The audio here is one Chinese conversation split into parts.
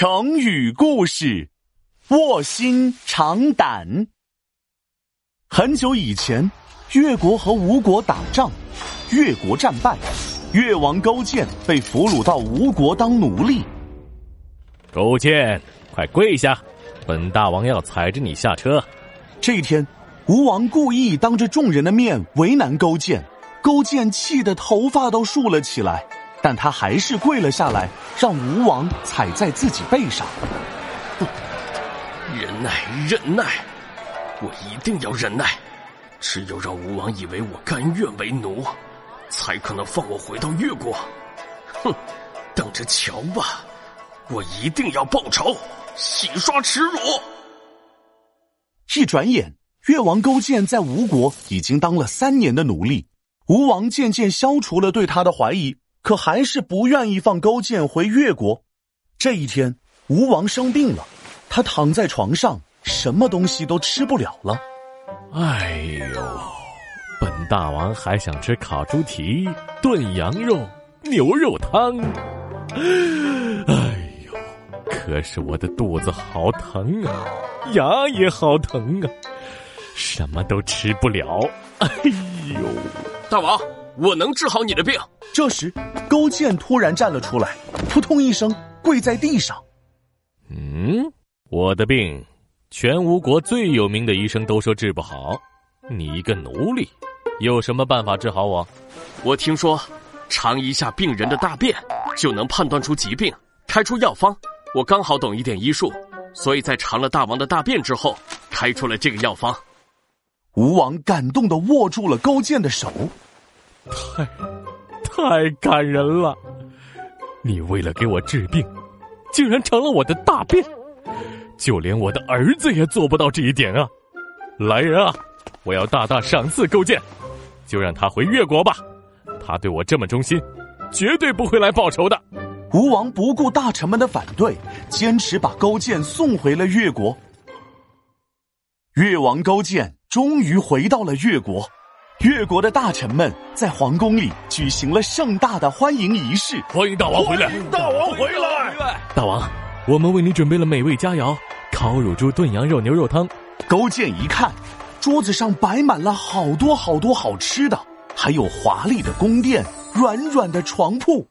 成语故事：卧薪尝胆。很久以前，越国和吴国打仗，越国战败，越王勾践被俘虏到吴国当奴隶。勾践，快跪下！本大王要踩着你下车。这一天，吴王故意当着众人的面为难勾践，勾践气得头发都竖了起来。但他还是跪了下来，让吴王踩在自己背上。忍耐，忍耐，我一定要忍耐。只有让吴王以为我甘愿为奴，才可能放我回到越国。哼，等着瞧吧，我一定要报仇，洗刷耻辱。一转眼，越王勾践在吴国已经当了三年的奴隶。吴王渐渐消除了对他的怀疑。可还是不愿意放勾践回越国。这一天，吴王生病了，他躺在床上，什么东西都吃不了了。哎呦，本大王还想吃烤猪蹄、炖羊肉、牛肉汤。哎呦，可是我的肚子好疼啊，牙也好疼啊，什么都吃不了。哎呦，大王。我能治好你的病。这时，勾践突然站了出来，扑通一声跪在地上。嗯，我的病，全吴国最有名的医生都说治不好，你一个奴隶，有什么办法治好我？我听说，尝一下病人的大便，就能判断出疾病，开出药方。我刚好懂一点医术，所以在尝了大王的大便之后，开出了这个药方。吴王感动的握住了勾践的手。太，太感人了！你为了给我治病，竟然成了我的大便，就连我的儿子也做不到这一点啊！来人啊，我要大大赏赐勾践，就让他回越国吧。他对我这么忠心，绝对不会来报仇的。吴王不顾大臣们的反对，坚持把勾践送回了越国。越王勾践终于回到了越国。越国的大臣们在皇宫里举行了盛大的欢迎仪式，欢迎大王回来！大王回来！大王，我们为你准备了美味佳肴——烤乳猪炖羊肉牛肉汤。勾践一看，桌子上摆满了好多好多好吃的，还有华丽的宫殿、软软的床铺。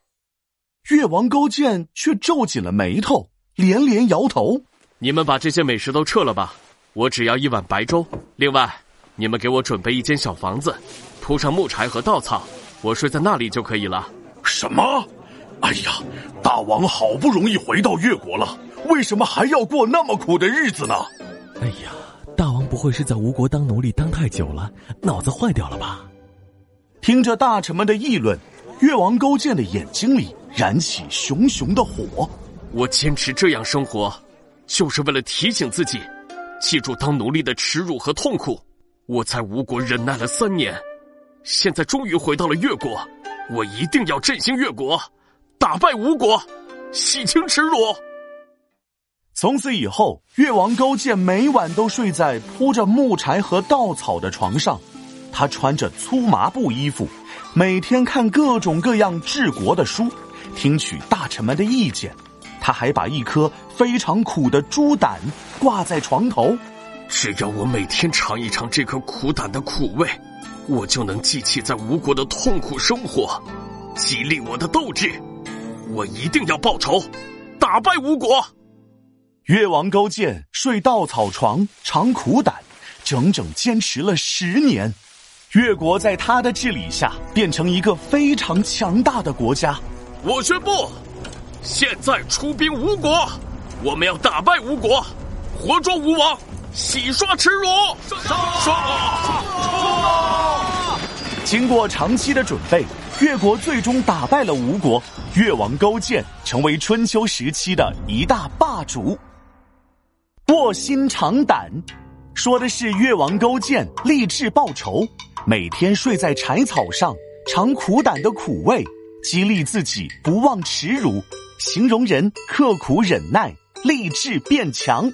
越王勾践却皱紧了眉头，连连摇头：“你们把这些美食都撤了吧，我只要一碗白粥。另外。”你们给我准备一间小房子，铺上木柴和稻草，我睡在那里就可以了。什么？哎呀，大王好不容易回到越国了，为什么还要过那么苦的日子呢？哎呀，大王不会是在吴国当奴隶当太久了，脑子坏掉了吧？听着大臣们的议论，越王勾践的眼睛里燃起熊熊的火。我坚持这样生活，就是为了提醒自己，记住当奴隶的耻辱和痛苦。我在吴国忍耐了三年，现在终于回到了越国。我一定要振兴越国，打败吴国，洗清耻辱。从此以后，越王勾践每晚都睡在铺着木柴和稻草的床上，他穿着粗麻布衣服，每天看各种各样治国的书，听取大臣们的意见。他还把一颗非常苦的猪胆挂在床头。只要我每天尝一尝这颗苦胆的苦味，我就能记起在吴国的痛苦生活，激励我的斗志。我一定要报仇，打败吴国。越王勾践睡稻草床，尝苦胆，整整坚持了十年。越国在他的治理下变成一个非常强大的国家。我宣布，现在出兵吴国，我们要打败吴国，活捉吴王。洗刷耻辱！上啊！经过长期的准备，越国最终打败了吴国，越王勾践成为春秋时期的一大霸主。卧薪尝胆，说的是越王勾践立志报仇，每天睡在柴草上尝苦胆的苦味，激励自己不忘耻辱，形容人刻苦忍耐，立志变强。